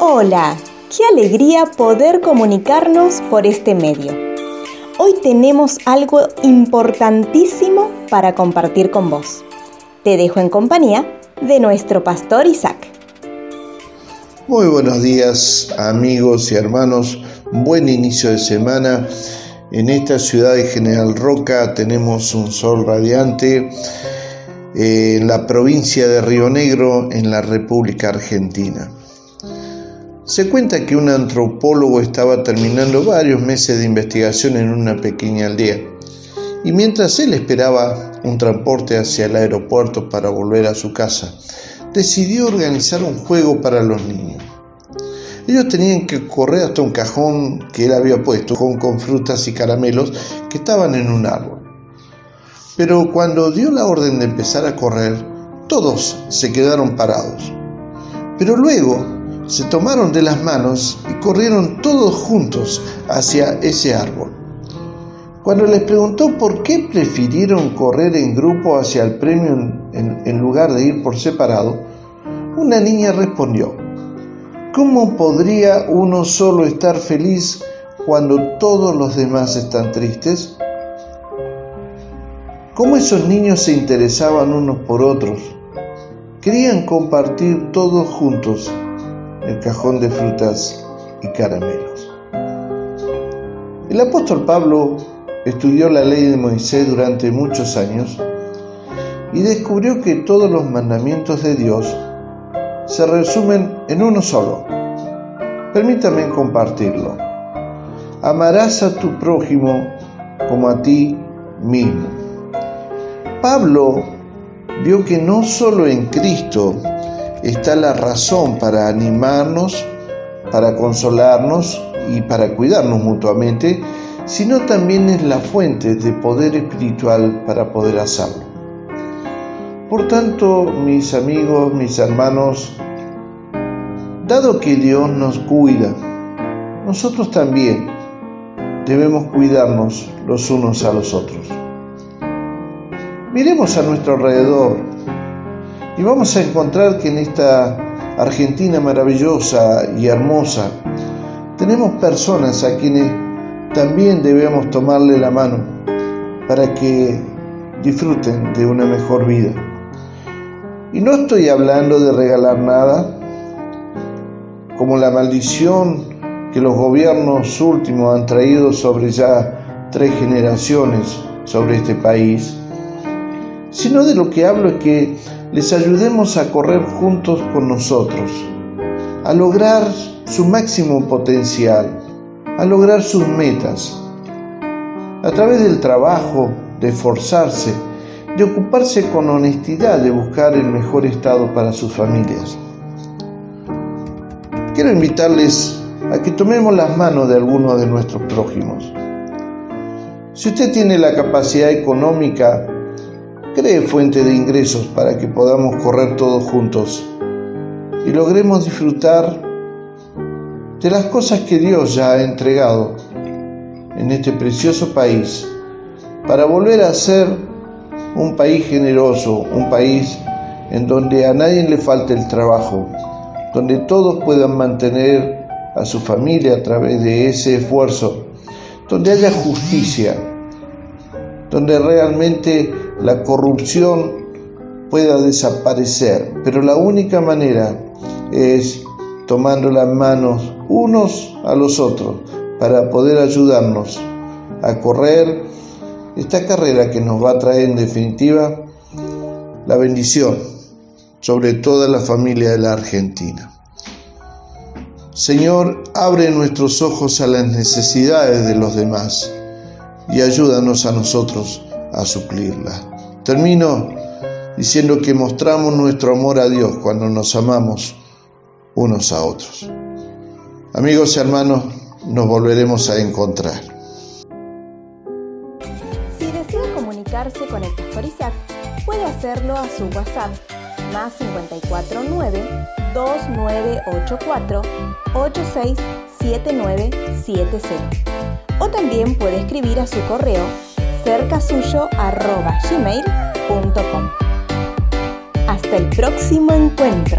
Hola, qué alegría poder comunicarnos por este medio. Hoy tenemos algo importantísimo para compartir con vos. Te dejo en compañía de nuestro pastor Isaac. Muy buenos días amigos y hermanos, buen inicio de semana. En esta ciudad de General Roca tenemos un sol radiante eh, en la provincia de Río Negro en la República Argentina. Se cuenta que un antropólogo estaba terminando varios meses de investigación en una pequeña aldea y mientras él esperaba un transporte hacia el aeropuerto para volver a su casa, decidió organizar un juego para los niños. Ellos tenían que correr hasta un cajón que él había puesto con frutas y caramelos que estaban en un árbol. Pero cuando dio la orden de empezar a correr, todos se quedaron parados. Pero luego se tomaron de las manos y corrieron todos juntos hacia ese árbol. Cuando les preguntó por qué prefirieron correr en grupo hacia el premio en, lugar de ir por separado, una niña respondió, ¿cómo podría uno solo estar feliz cuando todos los demás están tristes? ¿Cómo esos niños se interesaban unos por otros? Querían compartir todos juntos el cajón de frutas y caramelos. El apóstol Pablo estudió la ley de Moisés durante muchos años y descubrió que todos los mandamientos de Dios se resumen en uno solo. Permítame compartirlo. Amarás a tu prójimo como a ti mismo. Pablo vio que no solo en Cristo está la razón para animarnos, para consolarnos y para cuidarnos mutuamente, sino también es la fuente de poder espiritual para poder hacerlo. Por tanto, mis amigos, mis hermanos, dado que Dios nos cuida, nosotros también debemos cuidarnos los unos a los otros. Miremos a nuestro alrededor y vamos a encontrar que en esta Argentina maravillosa y hermosa tenemos personas a quienes también debemos tomarle la mano para que disfruten de una mejor vida. Y no estoy hablando de regalar nada, como la maldición que los gobiernos últimos han traído sobre ya tres generaciones sobre este país, sino de lo que hablo es que les ayudemos a correr juntos con nosotros, a lograr su máximo potencial, a lograr sus metas, a través del trabajo, de esforzarse, de ocuparse con honestidad de buscar el mejor estado para sus familias. Quiero invitarles a que tomemos las manos de algunos de nuestros prójimos. Si usted tiene la capacidad económica cree fuente de ingresos para que podamos correr todos juntos y logremos disfrutar de las cosas que Dios ya ha entregado en este precioso país para volver a ser un país generoso, un país en donde a nadie le falte el trabajo, donde todos puedan mantener a su familia a través de ese esfuerzo, donde haya justicia, donde realmente la corrupción pueda desaparecer, pero la única manera es tomando las manos unos a los otros para poder ayudarnos a correr esta carrera que nos va a traer en definitiva la bendición sobre toda la familia de la Argentina. Señor, abre nuestros ojos a las necesidades de los demás y ayúdanos a nosotros a suplirla. Termino diciendo que mostramos nuestro amor a Dios cuando nos amamos unos a otros. Amigos y hermanos, nos volveremos a encontrar. Si desea comunicarse con el pastor Isaac, puede hacerlo a su WhatsApp más 549 2984 867970 o también puede escribir a su correo cercasuyo.gmail.com Hasta el próximo encuentro.